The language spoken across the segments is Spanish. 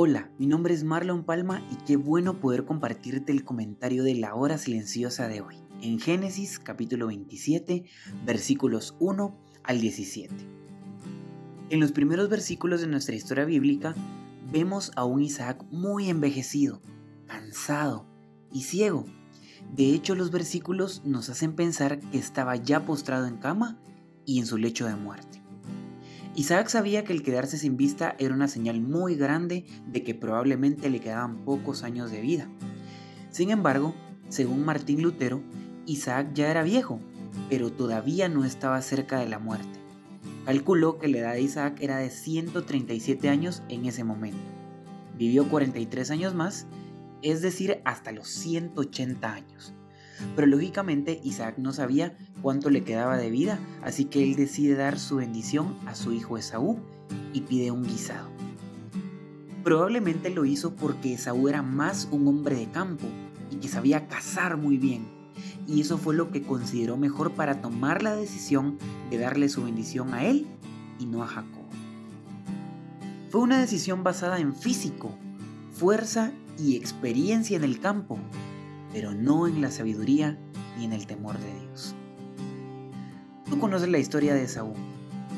Hola, mi nombre es Marlon Palma y qué bueno poder compartirte el comentario de la hora silenciosa de hoy, en Génesis capítulo 27, versículos 1 al 17. En los primeros versículos de nuestra historia bíblica vemos a un Isaac muy envejecido, cansado y ciego. De hecho, los versículos nos hacen pensar que estaba ya postrado en cama y en su lecho de muerte. Isaac sabía que el quedarse sin vista era una señal muy grande de que probablemente le quedaban pocos años de vida. Sin embargo, según Martín Lutero, Isaac ya era viejo, pero todavía no estaba cerca de la muerte. Calculó que la edad de Isaac era de 137 años en ese momento. Vivió 43 años más, es decir, hasta los 180 años. Pero lógicamente Isaac no sabía cuánto le quedaba de vida, así que él decide dar su bendición a su hijo Esaú y pide un guisado. Probablemente lo hizo porque Esaú era más un hombre de campo y que sabía cazar muy bien, y eso fue lo que consideró mejor para tomar la decisión de darle su bendición a él y no a Jacob. Fue una decisión basada en físico, fuerza y experiencia en el campo, pero no en la sabiduría ni en el temor de Dios. Tú conoces la historia de Saúl.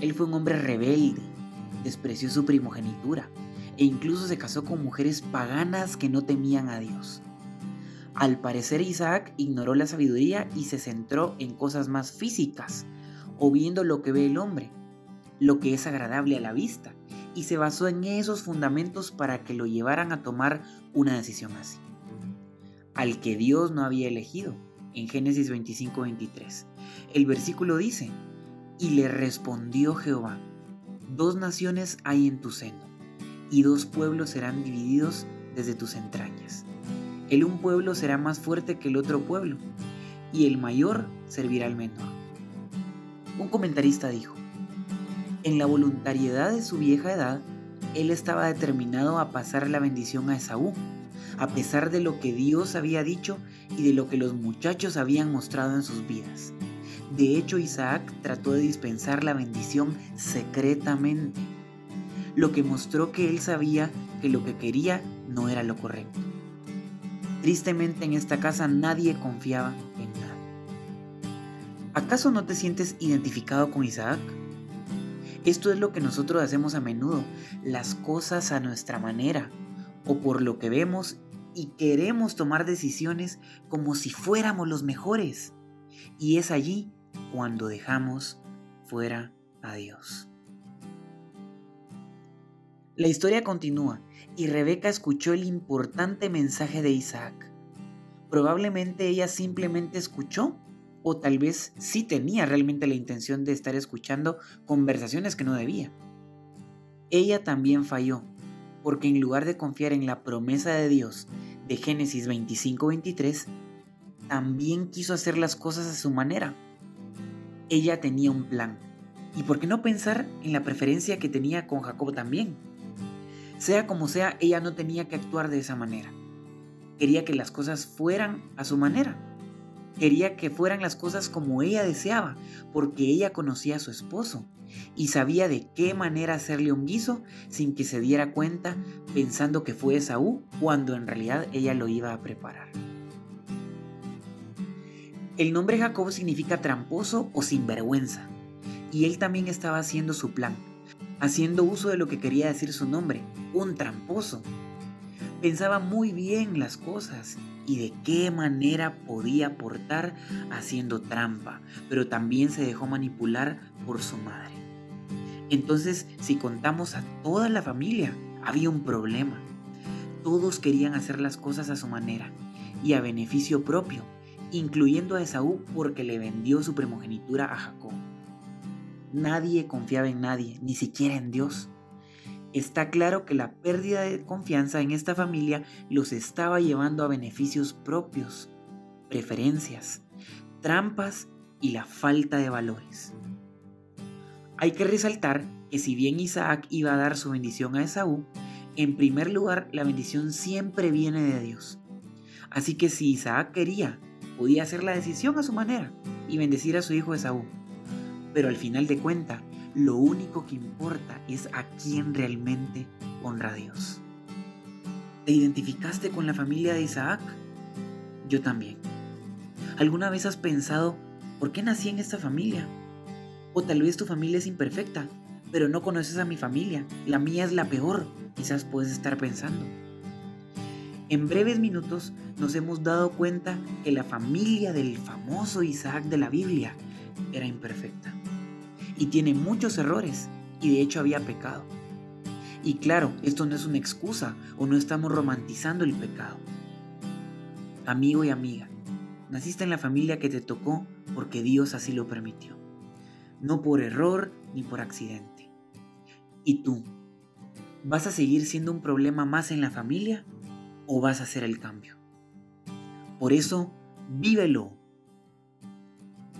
Él fue un hombre rebelde, despreció su primogenitura e incluso se casó con mujeres paganas que no temían a Dios. Al parecer Isaac ignoró la sabiduría y se centró en cosas más físicas, o viendo lo que ve el hombre, lo que es agradable a la vista, y se basó en esos fundamentos para que lo llevaran a tomar una decisión así al que Dios no había elegido, en Génesis 25-23. El versículo dice, y le respondió Jehová, dos naciones hay en tu seno, y dos pueblos serán divididos desde tus entrañas. El un pueblo será más fuerte que el otro pueblo, y el mayor servirá al menor. Un comentarista dijo, en la voluntariedad de su vieja edad, él estaba determinado a pasar la bendición a Esaú, a pesar de lo que Dios había dicho y de lo que los muchachos habían mostrado en sus vidas. De hecho, Isaac trató de dispensar la bendición secretamente, lo que mostró que él sabía que lo que quería no era lo correcto. Tristemente en esta casa nadie confiaba en nada. ¿Acaso no te sientes identificado con Isaac? Esto es lo que nosotros hacemos a menudo, las cosas a nuestra manera, o por lo que vemos y queremos tomar decisiones como si fuéramos los mejores. Y es allí cuando dejamos fuera a Dios. La historia continúa y Rebeca escuchó el importante mensaje de Isaac. Probablemente ella simplemente escuchó o tal vez sí tenía realmente la intención de estar escuchando conversaciones que no debía. Ella también falló, porque en lugar de confiar en la promesa de Dios de Génesis 25-23, también quiso hacer las cosas a su manera. Ella tenía un plan. ¿Y por qué no pensar en la preferencia que tenía con Jacob también? Sea como sea, ella no tenía que actuar de esa manera. Quería que las cosas fueran a su manera. Quería que fueran las cosas como ella deseaba, porque ella conocía a su esposo y sabía de qué manera hacerle un guiso sin que se diera cuenta pensando que fue Esaú cuando en realidad ella lo iba a preparar. El nombre Jacob significa tramposo o sinvergüenza y él también estaba haciendo su plan, haciendo uso de lo que quería decir su nombre, un tramposo. Pensaba muy bien las cosas y de qué manera podía aportar haciendo trampa, pero también se dejó manipular por su madre. Entonces, si contamos a toda la familia, había un problema. Todos querían hacer las cosas a su manera y a beneficio propio, incluyendo a Esaú porque le vendió su primogenitura a Jacob. Nadie confiaba en nadie, ni siquiera en Dios. Está claro que la pérdida de confianza en esta familia los estaba llevando a beneficios propios, preferencias, trampas y la falta de valores. Hay que resaltar que si bien Isaac iba a dar su bendición a Esaú, en primer lugar la bendición siempre viene de Dios. Así que si Isaac quería, podía hacer la decisión a su manera y bendecir a su hijo Esaú. Pero al final de cuentas, lo único que importa es a quién realmente honra a Dios. ¿Te identificaste con la familia de Isaac? Yo también. ¿Alguna vez has pensado, ¿por qué nací en esta familia? O tal vez tu familia es imperfecta, pero no conoces a mi familia, la mía es la peor, quizás puedes estar pensando. En breves minutos nos hemos dado cuenta que la familia del famoso Isaac de la Biblia era imperfecta y tiene muchos errores y de hecho había pecado. Y claro, esto no es una excusa o no estamos romantizando el pecado. Amigo y amiga, naciste en la familia que te tocó porque Dios así lo permitió, no por error ni por accidente. ¿Y tú? ¿Vas a seguir siendo un problema más en la familia o vas a hacer el cambio? Por eso, vívelo.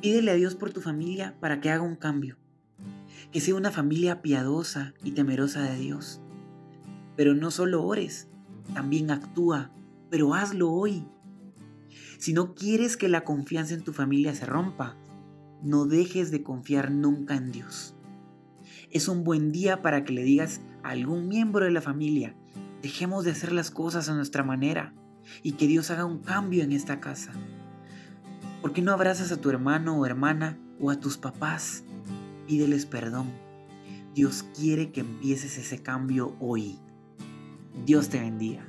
Pídele a Dios por tu familia para que haga un cambio que sea una familia piadosa y temerosa de Dios. Pero no solo ores, también actúa, pero hazlo hoy. Si no quieres que la confianza en tu familia se rompa, no dejes de confiar nunca en Dios. Es un buen día para que le digas a algún miembro de la familia, dejemos de hacer las cosas a nuestra manera y que Dios haga un cambio en esta casa. ¿Por qué no abrazas a tu hermano o hermana o a tus papás pídeles perdón. Dios quiere que empieces ese cambio hoy. Dios te bendiga.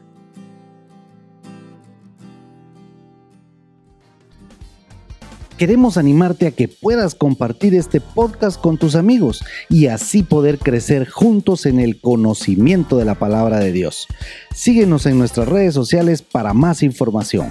Queremos animarte a que puedas compartir este podcast con tus amigos y así poder crecer juntos en el conocimiento de la palabra de Dios. Síguenos en nuestras redes sociales para más información.